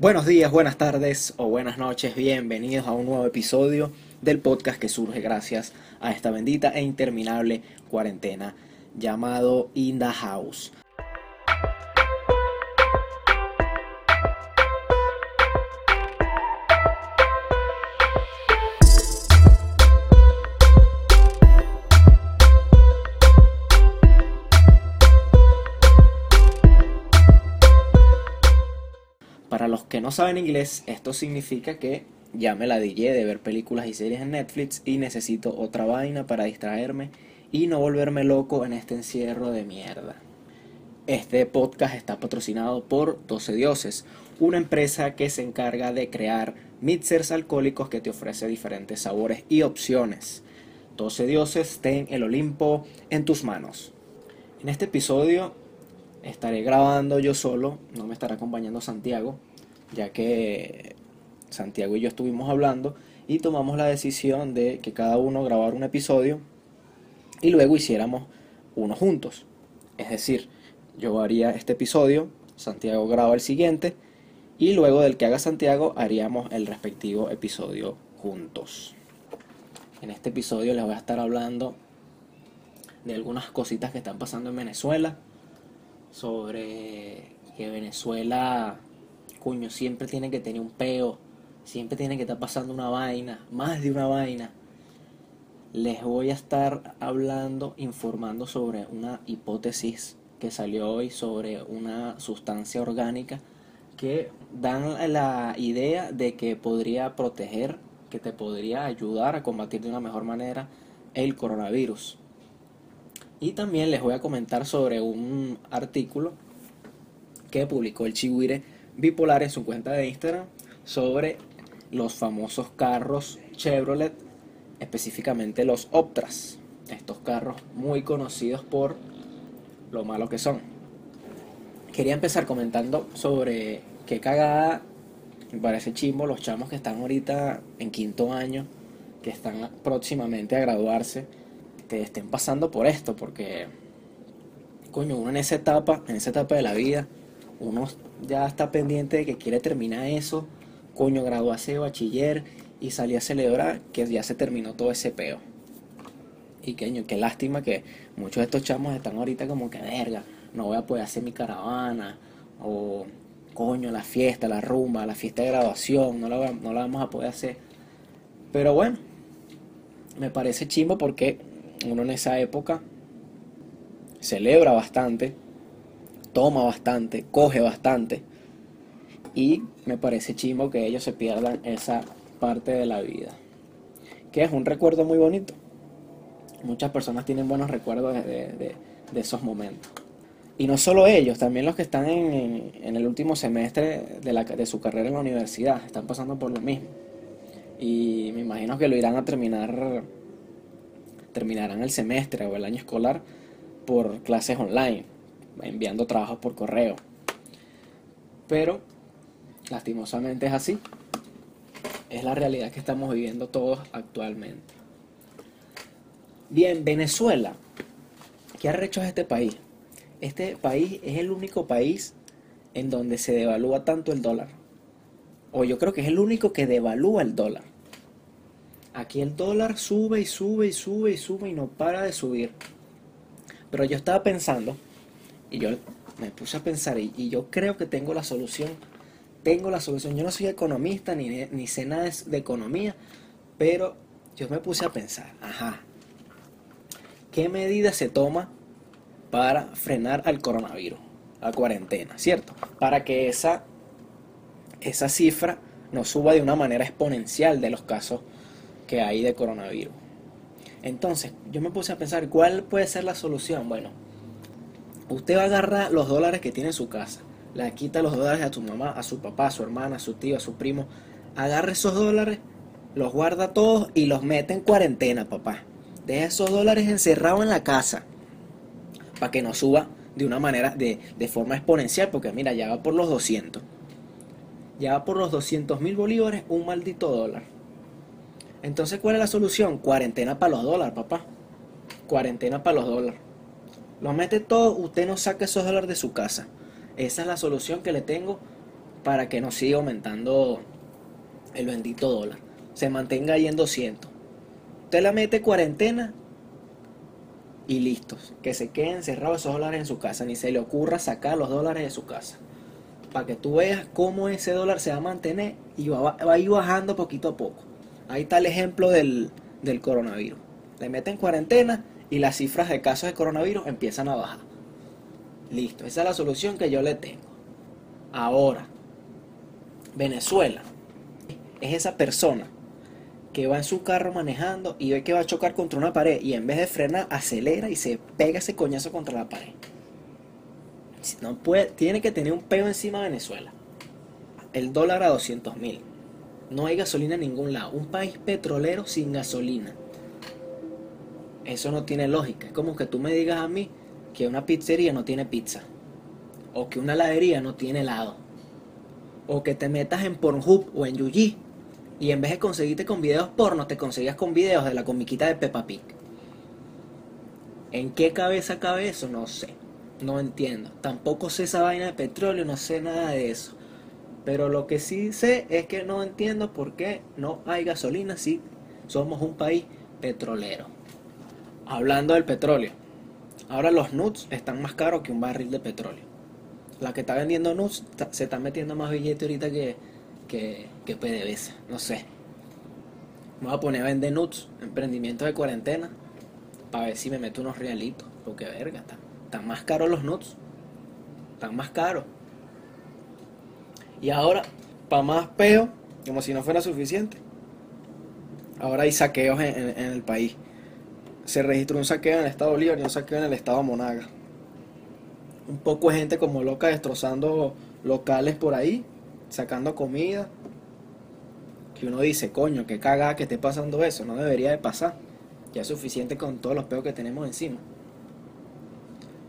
Buenos días, buenas tardes o buenas noches, bienvenidos a un nuevo episodio del podcast que surge gracias a esta bendita e interminable cuarentena llamado In the House. No saben inglés, esto significa que ya me la dije de ver películas y series en Netflix y necesito otra vaina para distraerme y no volverme loco en este encierro de mierda. Este podcast está patrocinado por 12 Dioses, una empresa que se encarga de crear mixers alcohólicos que te ofrece diferentes sabores y opciones. 12 Dioses, ten el Olimpo en tus manos. En este episodio estaré grabando yo solo, no me estará acompañando Santiago, ya que Santiago y yo estuvimos hablando y tomamos la decisión de que cada uno grabara un episodio y luego hiciéramos uno juntos. Es decir, yo haría este episodio, Santiago graba el siguiente y luego del que haga Santiago haríamos el respectivo episodio juntos. En este episodio les voy a estar hablando de algunas cositas que están pasando en Venezuela, sobre que Venezuela, cuño, siempre tiene que tener un peo, siempre tiene que estar pasando una vaina, más de una vaina. Les voy a estar hablando, informando sobre una hipótesis que salió hoy sobre una sustancia orgánica que dan la idea de que podría proteger, que te podría ayudar a combatir de una mejor manera el coronavirus. Y también les voy a comentar sobre un artículo que publicó el Chihuire Bipolar en su cuenta de Instagram sobre los famosos carros Chevrolet, específicamente los Optras. Estos carros muy conocidos por lo malo que son. Quería empezar comentando sobre qué cagada me parece chimbo los chamos que están ahorita en quinto año, que están próximamente a graduarse estén pasando por esto, porque, coño, uno en esa etapa, en esa etapa de la vida, uno ya está pendiente de que quiere terminar eso, coño, graduarse de bachiller y salir a celebrar que ya se terminó todo ese peo. Y coño, qué lástima que muchos de estos chamos están ahorita como que verga, no voy a poder hacer mi caravana, o coño, la fiesta, la rumba, la fiesta de graduación, no la, no la vamos a poder hacer. Pero bueno, me parece chimbo porque uno en esa época celebra bastante, toma bastante, coge bastante. Y me parece chimbo que ellos se pierdan esa parte de la vida. Que es un recuerdo muy bonito. Muchas personas tienen buenos recuerdos de, esos momentos. Y no solo ellos, también los que están en, el último semestre de su carrera en la universidad, están pasando por lo mismo. Y me imagino que lo irán a terminar terminarán el semestre o el año escolar por clases online, enviando trabajos por correo. Pero, lastimosamente es así. Es la realidad que estamos viviendo todos actualmente. Bien, Venezuela. ¿Qué ha hecho este país? Este país es el único país en donde se devalúa tanto el dólar. O yo creo que es el único que devalúa el dólar. Aquí el dólar sube y sube y sube y sube y no para de subir. Pero yo estaba pensando, y yo me puse a pensar, y, yo creo que tengo la solución. Tengo la solución. Yo no soy economista ni, ni sé nada de, economía, pero yo me puse a pensar, ajá, ¿qué medida se toma para frenar al coronavirus, la cuarentena, ¿cierto? Para que esa, esa cifra no suba de una manera exponencial de los casos que hay de coronavirus. Entonces, yo me puse a pensar, ¿cuál puede ser la solución? Bueno, usted va a agarrar los dólares que tiene en su casa, le quita los dólares a su mamá, a su papá, a su hermana, a su tío, a su primo, agarre esos dólares, los guarda todos y los mete en cuarentena, papá. Deja esos dólares encerrados en la casa para que no suba de una manera, de, de forma exponencial, porque mira, ya va por los 200. Ya va por los 200 mil bolívares un maldito dólar. Entonces, ¿cuál es la solución? Cuarentena para los dólares, papá. Cuarentena para los dólares. Los mete todos, usted no saca esos dólares de su casa. Esa es la solución que le tengo para que no siga aumentando el bendito dólar. Se mantenga ahí en 200. Usted la mete cuarentena y listos. Que se queden cerrados esos dólares en su casa. Ni se le ocurra sacar los dólares de su casa. Para que tú veas cómo ese dólar se va a mantener y va, va a ir bajando poquito a poco. Ahí está el ejemplo del, del coronavirus. Le meten cuarentena y las cifras de casos de coronavirus empiezan a bajar. Listo, esa es la solución que yo le tengo. Ahora, Venezuela es esa persona que va en su carro manejando y ve que va a chocar contra una pared y en vez de frenar acelera y se pega ese coñazo contra la pared. No puede, tiene que tener un peo encima de Venezuela. El dólar a 200 mil. No hay gasolina en ningún lado. Un país petrolero sin gasolina. Eso no tiene lógica. Es como que tú me digas a mí que una pizzería no tiene pizza. O que una heladería no tiene helado. O que te metas en Pornhub o en Yuji y en vez de conseguirte con videos porno, te conseguías con videos de la comiquita de Peppa Pig. ¿En qué cabeza cabe eso? No sé. No entiendo. Tampoco sé esa vaina de petróleo, no sé nada de eso. Pero lo que sí sé es que no entiendo por qué no hay gasolina si somos un país petrolero. Hablando del petróleo. Ahora los nuts están más caros que un barril de petróleo. La que está vendiendo nuts se está metiendo más billete ahorita que, que, que PDVSA, no sé. Me voy a poner a vender nuts, emprendimiento de cuarentena, para ver si me meto unos realitos. Porque verga, están, más caros los nuts. Están más caros. Y ahora, para más peo, como si no fuera suficiente. Ahora hay saqueos en, en el país. Se registró un saqueo en el estado Bolívar y un saqueo en el estado Monaga. Un poco de gente como loca destrozando locales por ahí sacando comida, que uno dice, coño, que caga que esté pasando eso, no debería de pasar. Ya es suficiente con todos los peos que tenemos encima.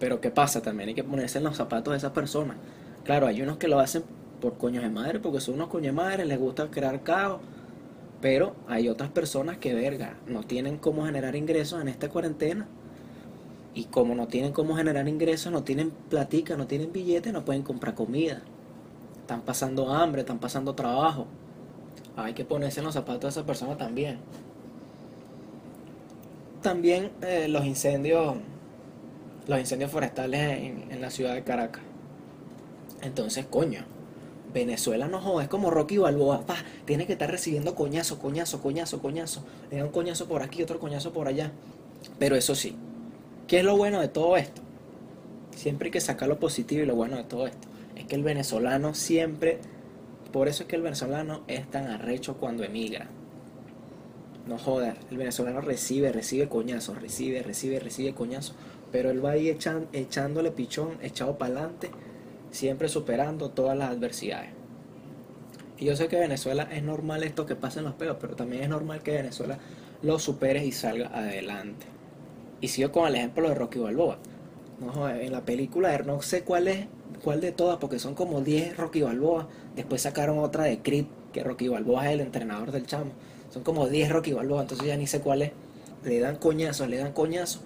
Pero ¿qué pasa? También hay que ponerse en los zapatos de esas personas. Claro, hay unos que lo hacen por coños de madre, porque son unos coños de madre, les gusta crear caos. Pero hay otras personas que, verga, no tienen cómo generar ingresos en esta cuarentena. Y como no tienen cómo generar ingresos, no tienen platica, no tienen billetes, no pueden comprar comida están pasando hambre, están pasando trabajo. Hay que ponerse en los zapatos de esa persona también. También eh, los incendios, los incendios forestales en, la ciudad de Caracas. Entonces, coño, Venezuela no joda, es como Rocky Balboa, pa, tiene que estar recibiendo coñazo, coñazo, coñazo, coñazo. Le da un coñazo por aquí, otro coñazo por allá. Pero eso sí, ¿qué es lo bueno de todo esto? Siempre hay que sacar lo positivo y lo bueno de todo esto es que el venezolano siempre, por eso es que el venezolano es tan arrecho cuando emigra. No jodas, el venezolano recibe, recibe coñazos, recibe, recibe, recibe coñazos, pero él va ahí echándole pichón, echado para adelante, siempre superando todas las adversidades. Y yo sé que Venezuela es normal esto que pasen los peos, pero también es normal que Venezuela lo supere y salga adelante. Y sigo con el ejemplo de Rocky Balboa. No, en la película, no sé cuál es cuál de todas, porque son como 10 Rocky Balboa. Después sacaron otra de Creed, que Rocky Balboa es el entrenador del chamo. Son como 10 Rocky Balboa, entonces ya ni sé cuál es. Le dan coñazos, le dan coñazos.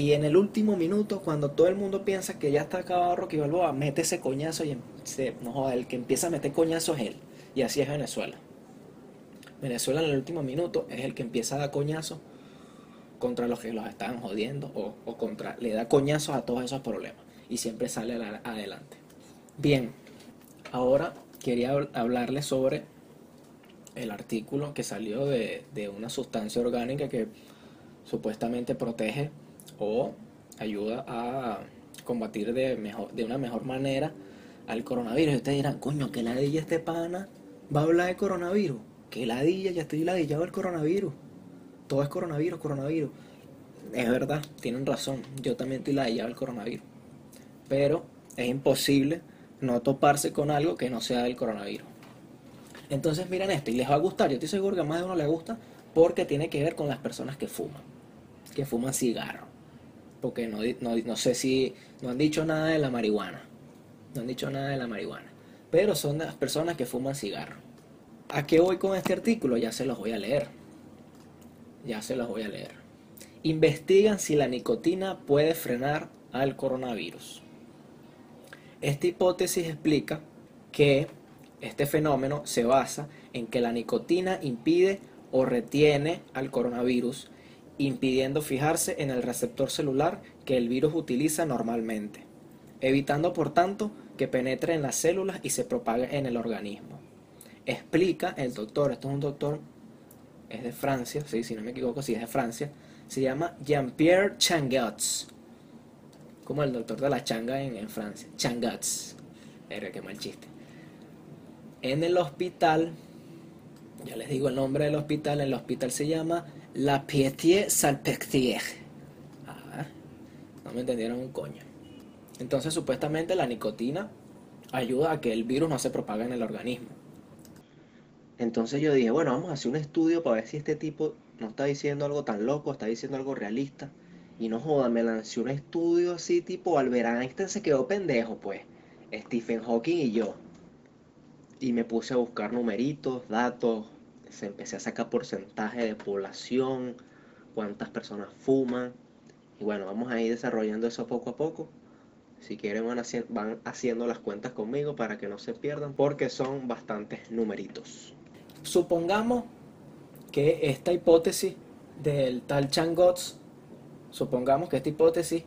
Y en el último minuto, cuando todo el mundo piensa que ya está acabado Rocky Balboa, mete ese coñazo y joda, el que empieza a meter coñazos es él. Y así es Venezuela. Venezuela en el último minuto es el que empieza a dar coñazos contra los que los están jodiendo o, o contra, le da coñazos a todos esos problemas y siempre sale adelante. Bien, ahora quería hablarles sobre el artículo que salió de, una sustancia orgánica que supuestamente protege o ayuda a combatir de, mejor, de una mejor manera al coronavirus. Y ustedes dirán, coño, que ladilla este pana va a hablar de coronavirus. Que ladilla, ya estoy ladillado del coronavirus. Todo es coronavirus, coronavirus. Es verdad, tienen razón. Yo también estoy ladillado del coronavirus pero es imposible no toparse con algo que no sea del coronavirus. Entonces miren esto y les va a gustar, yo estoy seguro que a más de uno le gusta porque tiene que ver con las personas que fuman, que fuman cigarro. Porque no, no, sé si no han dicho nada de la marihuana, no han dicho nada de la marihuana, pero son las personas que fuman cigarro. ¿A qué voy con este artículo? Ya se los voy a leer. Ya se los voy a leer. Investigan si la nicotina puede frenar al coronavirus. Esta hipótesis explica que este fenómeno se basa en que la nicotina impide o retiene al coronavirus, impidiendo fijarse en el receptor celular que el virus utiliza normalmente, evitando por tanto que penetre en las células y se propague en el organismo. Explica el doctor, esto es un doctor, es de Francia, sí, si no me equivoco, si es de Francia, se llama Jean-Pierre Changatz, como el doctor de la changa en, Francia, Changatz, era que mal chiste. En el hospital ya les digo el nombre del hospital, el hospital se llama La Pietier Salpêtrière. Ah, no me entendieron un coño. Entonces supuestamente la nicotina ayuda a que el virus no se propague en el organismo. Entonces yo dije, bueno, vamos a hacer un estudio para ver si este tipo no está diciendo algo tan loco, está diciendo algo realista. Y no joda, me lancé un estudio así tipo Albert Einstein se quedó pendejo, pues. Stephen Hawking y yo y me puse a buscar numeritos, datos, se empecé a sacar porcentaje de población, cuántas personas fuman. Y bueno, vamos a ir desarrollando eso poco a poco. Si quieren van, haciendo las cuentas conmigo para que no se pierdan porque son bastantes numeritos. Supongamos que esta hipótesis del tal Changotts, supongamos que esta hipótesis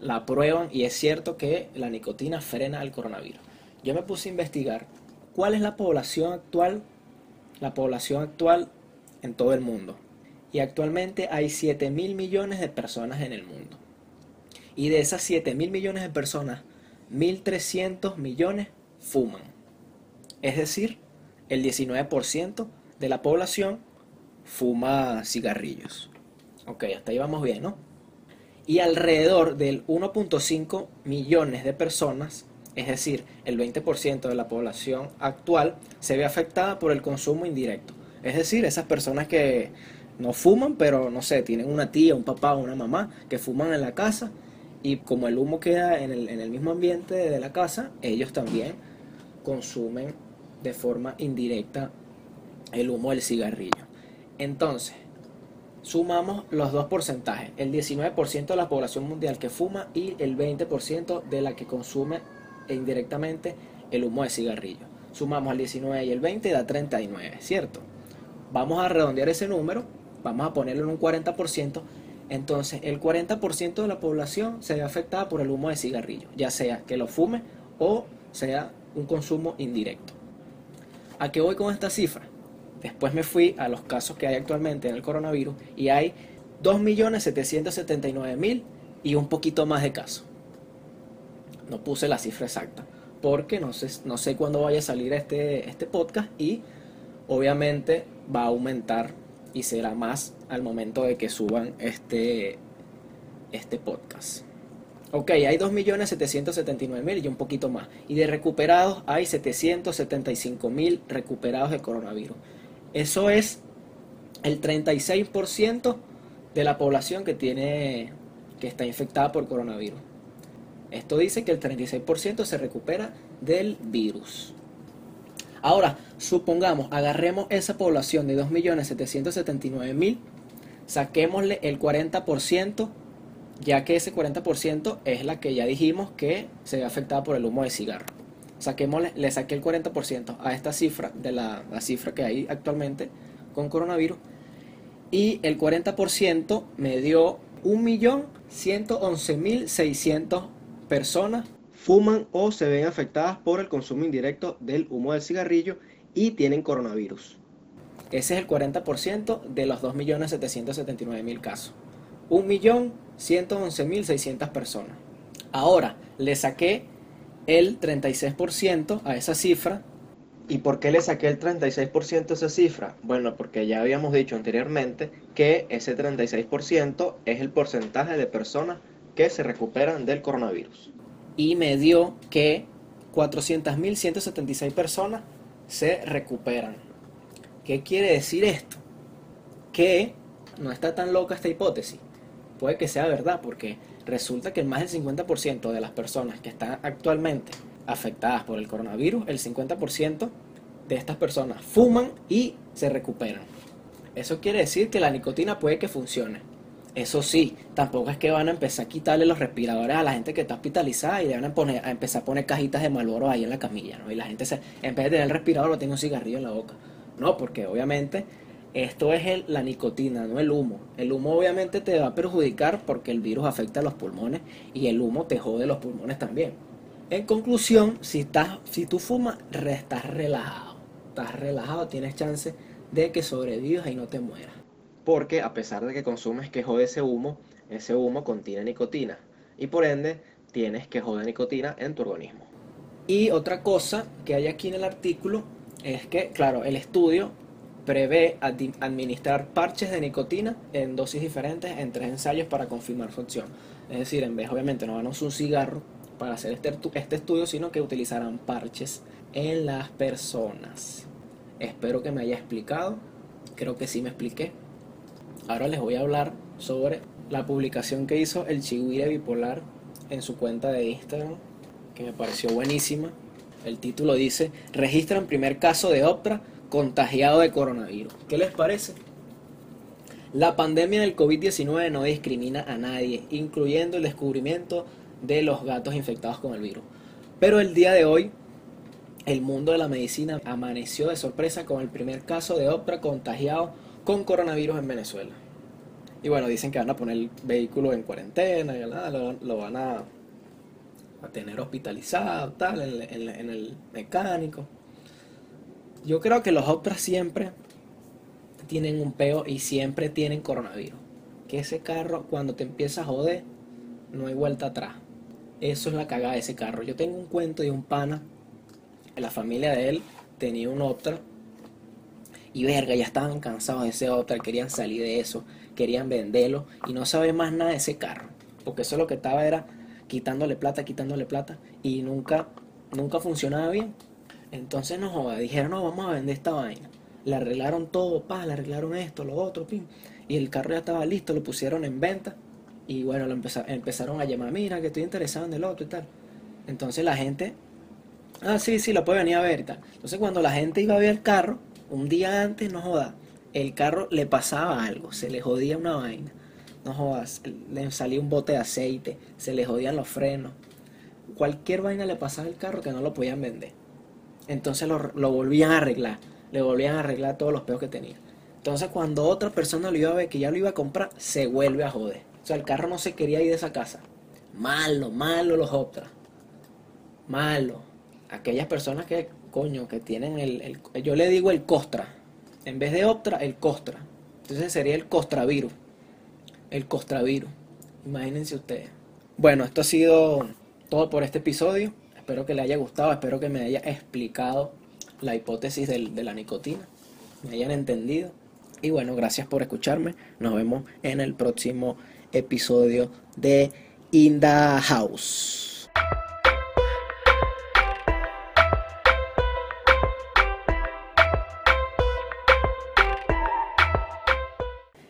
la prueban y es cierto que la nicotina frena el coronavirus. Yo me puse a investigar ¿Cuál es la población actual? La población actual en todo el mundo. Y actualmente hay 7 mil millones de personas en el mundo. Y de esas 7 mil millones de personas, 1.300 millones fuman. Es decir, el 19% de la población fuma cigarrillos. Ok, hasta ahí vamos bien, ¿no? Y alrededor del 1.5 millones de personas es decir, el 20% de la población actual se ve afectada por el consumo indirecto. Es decir, esas personas que no fuman, pero no sé, tienen una tía, un papá o una mamá que fuman en la casa y como el humo queda en el, en el mismo ambiente de la casa, ellos también consumen de forma indirecta el humo del cigarrillo. Entonces, sumamos los dos porcentajes, el 19% de la población mundial que fuma y el 20% de la que consume e indirectamente el humo de cigarrillo. Sumamos al 19 y el 20 da 39, ¿cierto? Vamos a redondear ese número, vamos a ponerlo en un 40%, entonces el 40% de la población se ve afectada por el humo de cigarrillo, ya sea que lo fume o sea un consumo indirecto. ¿A qué voy con esta cifra? Después me fui a los casos que hay actualmente en el coronavirus y hay 2.779.000 y un poquito más de casos no puse la cifra exacta, porque no sé, no sé cuándo vaya a salir este, este podcast y obviamente va a aumentar y será más al momento de que suban este, este podcast. Ok, hay 2.779.000 y un poquito más. Y de recuperados hay 775.000 recuperados de coronavirus. Eso es el 36% de la población que tiene que está infectada por coronavirus. Esto dice que el 36% se recupera del virus. Ahora, supongamos, agarremos esa población de 2.779.000, saquémosle el 40%, ya que ese 40% es la que ya dijimos que se ve afectada por el humo de cigarro. Saquémosle, le saqué el 40% a esta cifra, de la, la cifra que hay actualmente con coronavirus, y el 40% me dio 1.111.600 personas fuman o se ven afectadas por el consumo indirecto del humo del cigarrillo y tienen coronavirus. Ese es el 40% de los 2.779.000 casos. 1.111.600 personas. Ahora, le saqué el 36% a esa cifra. ¿Y por qué le saqué el 36% a esa cifra? Bueno, porque ya habíamos dicho anteriormente que ese 36% es el porcentaje de personas que se recuperan del coronavirus. Y me dio que 400.176 personas se recuperan. ¿Qué quiere decir esto? Que no está tan loca esta hipótesis. Puede que sea verdad, porque resulta que más del 50% de las personas que están actualmente afectadas por el coronavirus, el 50% de estas personas fuman y se recuperan. Eso quiere decir que la nicotina puede que funcione. Eso sí, tampoco es que van a empezar a quitarle los respiradores a la gente que está hospitalizada y van a, poner, a empezar a poner cajitas de Malboro ahí en la camilla, ¿no? Y la gente, se, en vez de tener el respirador, tiene un cigarrillo en la boca. No, porque obviamente esto es el, la nicotina, no el humo. El humo obviamente te va a perjudicar porque el virus afecta a los pulmones y el humo te jode los pulmones también. En conclusión, si, estás, si tú fumas, estás relajado. Estás relajado, tienes chance de que sobrevivas y no te mueras. Porque a pesar de que consumes que jode ese humo, ese humo contiene nicotina. Y por ende, tienes que de nicotina en tu organismo. Y otra cosa que hay aquí en el artículo es que, claro, el estudio prevé administrar parches de nicotina en dosis diferentes en tres ensayos para confirmar su acción. Es decir, en vez, obviamente, no van a usar un cigarro para hacer este, este estudio, sino que utilizarán parches en las personas. Espero que me haya explicado. Creo que sí me expliqué. Ahora les voy a hablar sobre la publicación que hizo el Chihuire Bipolar en su cuenta de Instagram, que me pareció buenísima. El título dice, registran primer caso de Optra contagiado de coronavirus. ¿Qué les parece? La pandemia del COVID-19 no discrimina a nadie, incluyendo el descubrimiento de los gatos infectados con el virus. Pero el día de hoy, el mundo de la medicina amaneció de sorpresa con el primer caso de Optra contagiado con coronavirus en Venezuela. Y bueno, dicen que van a poner el vehículo en cuarentena, y lo, van a, a, tener hospitalizado, tal, en, en el mecánico. Yo creo que los Optras siempre tienen un peo y siempre tienen coronavirus. Que ese carro, cuando te empieza a joder, no hay vuelta atrás. Eso es la cagada de ese carro. Yo tengo un cuento de un pana, la familia de él tenía un Optra y verga, ya estaban cansados de ese Optra, querían salir de eso, querían venderlo y no sabe más nada de ese carro, porque eso lo que estaba era quitándole plata, quitándole plata y nunca nunca funcionaba bien. Entonces no joda, dijeron, no, vamos a vender esta vaina. Le arreglaron todo, pa, le arreglaron esto, lo otro, pim. Y el carro ya estaba listo, lo pusieron en venta. Y bueno, lo empezaron a llamar, mira, que estoy interesado en el otro y tal. Entonces la gente, ah, sí, sí, lo puede venir a ver y tal. Entonces cuando la gente iba a ver el carro, un día antes, no joda, el carro le pasaba algo, se le jodía una vaina. No jodas, le salía un bote de aceite, se le jodían los frenos. Cualquier vaina le pasaba al carro que no lo podían vender. Entonces lo, volvían a arreglar, le volvían a arreglar todos los peos que tenía. Entonces cuando otra persona lo iba a ver que ya lo iba a comprar, se vuelve a joder. O sea, el carro no se quería ir de esa casa. Malo, malo los Optra. Malo. Aquellas personas que, coño, que tienen el, yo le digo el Costra. En vez de Optra, el Costra. Entonces sería el Costravirus. El Costravirus. Imagínense ustedes. Bueno, esto ha sido todo por este episodio. Espero que le haya gustado, espero que me haya explicado la hipótesis de la nicotina, me hayan entendido. Y bueno, gracias por escucharme. Nos vemos en el próximo episodio de In the House.